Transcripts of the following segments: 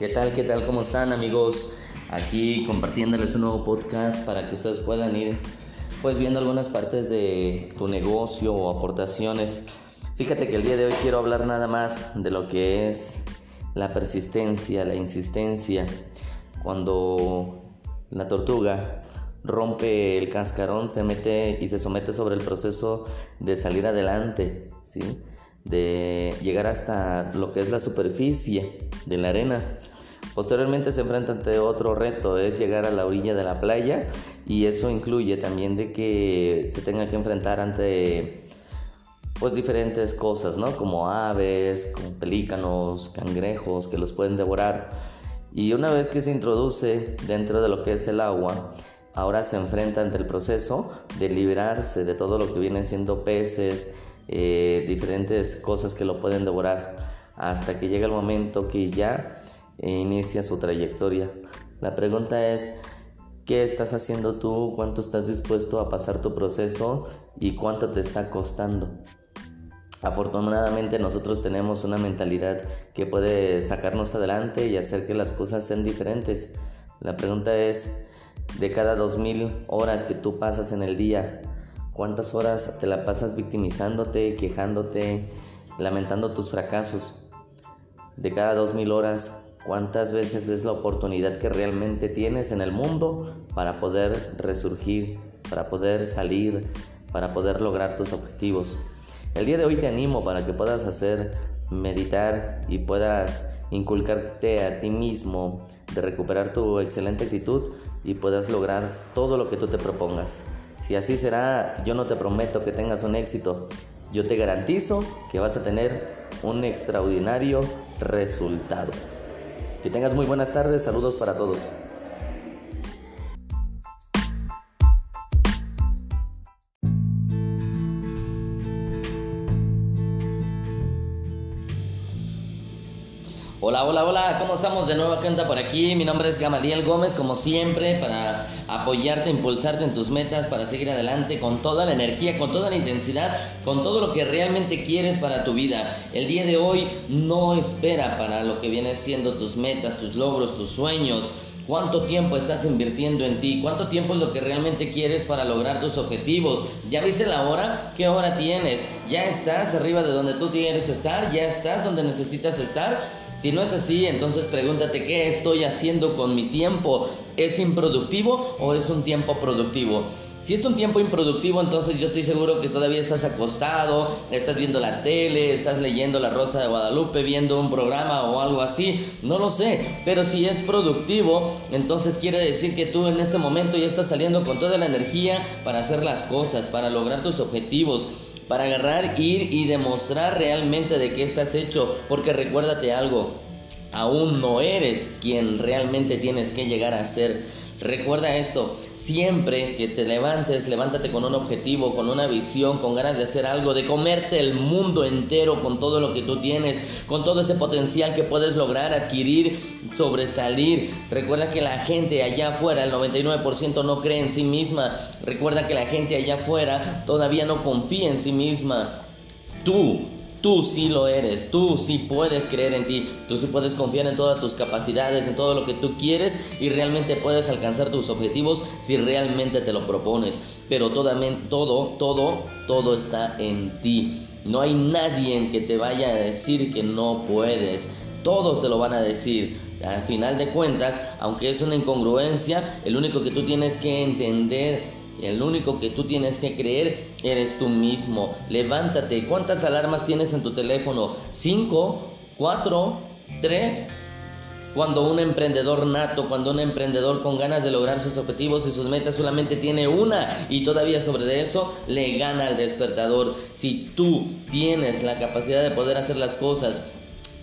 ¿Qué tal? ¿Qué tal? ¿Cómo están amigos? Aquí compartiéndoles un nuevo podcast para que ustedes puedan ir pues viendo algunas partes de tu negocio o aportaciones. Fíjate que el día de hoy quiero hablar nada más de lo que es la persistencia, la insistencia. Cuando la tortuga rompe el cascarón, se mete y se somete sobre el proceso de salir adelante, ¿sí? de llegar hasta lo que es la superficie de la arena. Posteriormente se enfrenta ante otro reto, es llegar a la orilla de la playa y eso incluye también de que se tenga que enfrentar ante pues diferentes cosas, ¿no? Como aves, como pelícanos, cangrejos que los pueden devorar. Y una vez que se introduce dentro de lo que es el agua, ahora se enfrenta ante el proceso de liberarse de todo lo que vienen siendo peces, eh, diferentes cosas que lo pueden devorar, hasta que llega el momento que ya inicia su trayectoria. La pregunta es, ¿qué estás haciendo tú? ¿Cuánto estás dispuesto a pasar tu proceso? ¿Y cuánto te está costando? Afortunadamente nosotros tenemos una mentalidad que puede sacarnos adelante y hacer que las cosas sean diferentes. La pregunta es, de cada 2000 horas que tú pasas en el día, ¿cuántas horas te la pasas victimizándote, quejándote, lamentando tus fracasos? De cada 2000 horas, ¿Cuántas veces ves la oportunidad que realmente tienes en el mundo para poder resurgir, para poder salir, para poder lograr tus objetivos? El día de hoy te animo para que puedas hacer meditar y puedas inculcarte a ti mismo de recuperar tu excelente actitud y puedas lograr todo lo que tú te propongas. Si así será, yo no te prometo que tengas un éxito, yo te garantizo que vas a tener un extraordinario resultado. Que tengas muy buenas tardes, saludos para todos. Hola, hola, hola, ¿cómo estamos de nueva cuenta por aquí? Mi nombre es Gamaliel Gómez, como siempre, para apoyarte, impulsarte en tus metas, para seguir adelante con toda la energía, con toda la intensidad, con todo lo que realmente quieres para tu vida. El día de hoy no espera para lo que viene siendo tus metas, tus logros, tus sueños. ¿Cuánto tiempo estás invirtiendo en ti? ¿Cuánto tiempo es lo que realmente quieres para lograr tus objetivos? ¿Ya viste la hora? ¿Qué hora tienes? ¿Ya estás arriba de donde tú quieres estar? ¿Ya estás donde necesitas estar? Si no es así, entonces pregúntate qué estoy haciendo con mi tiempo. ¿Es improductivo o es un tiempo productivo? Si es un tiempo improductivo, entonces yo estoy seguro que todavía estás acostado, estás viendo la tele, estás leyendo La Rosa de Guadalupe, viendo un programa o algo así, no lo sé. Pero si es productivo, entonces quiere decir que tú en este momento ya estás saliendo con toda la energía para hacer las cosas, para lograr tus objetivos para agarrar, ir y demostrar realmente de qué estás hecho, porque recuérdate algo, aún no eres quien realmente tienes que llegar a ser Recuerda esto, siempre que te levantes, levántate con un objetivo, con una visión, con ganas de hacer algo, de comerte el mundo entero con todo lo que tú tienes, con todo ese potencial que puedes lograr, adquirir, sobresalir. Recuerda que la gente allá afuera, el 99% no cree en sí misma. Recuerda que la gente allá afuera todavía no confía en sí misma. Tú Tú sí lo eres, tú sí puedes creer en ti, tú sí puedes confiar en todas tus capacidades, en todo lo que tú quieres y realmente puedes alcanzar tus objetivos si realmente te lo propones. Pero todo, todo, todo, todo está en ti. No hay nadie que te vaya a decir que no puedes. Todos te lo van a decir. Al final de cuentas, aunque es una incongruencia, el único que tú tienes que entender el único que tú tienes que creer eres tú mismo. Levántate. ¿Cuántas alarmas tienes en tu teléfono? ¿Cinco? ¿Cuatro? ¿Tres? Cuando un emprendedor nato, cuando un emprendedor con ganas de lograr sus objetivos y sus metas solamente tiene una y todavía sobre eso le gana al despertador. Si tú tienes la capacidad de poder hacer las cosas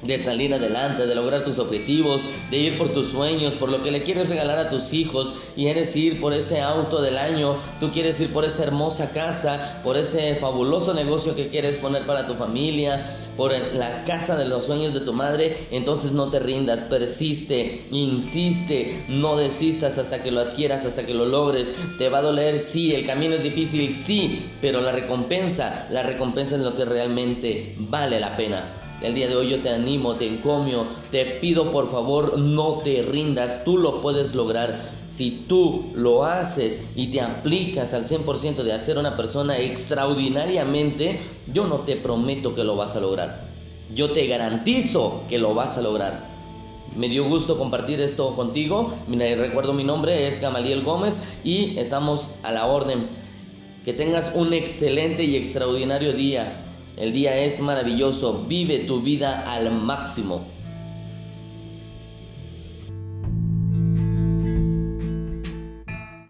de salir adelante, de lograr tus objetivos, de ir por tus sueños, por lo que le quieres regalar a tus hijos y eres ir por ese auto del año, tú quieres ir por esa hermosa casa, por ese fabuloso negocio que quieres poner para tu familia, por la casa de los sueños de tu madre, entonces no te rindas, persiste, insiste, no desistas hasta que lo adquieras, hasta que lo logres. Te va a doler, sí, el camino es difícil, sí, pero la recompensa, la recompensa es lo que realmente vale la pena. El día de hoy yo te animo, te encomio, te pido por favor no te rindas, tú lo puedes lograr. Si tú lo haces y te aplicas al 100% de hacer una persona extraordinariamente, yo no te prometo que lo vas a lograr. Yo te garantizo que lo vas a lograr. Me dio gusto compartir esto contigo. recuerdo mi nombre es Gamaliel Gómez y estamos a la orden. Que tengas un excelente y extraordinario día. El día es maravilloso. Vive tu vida al máximo.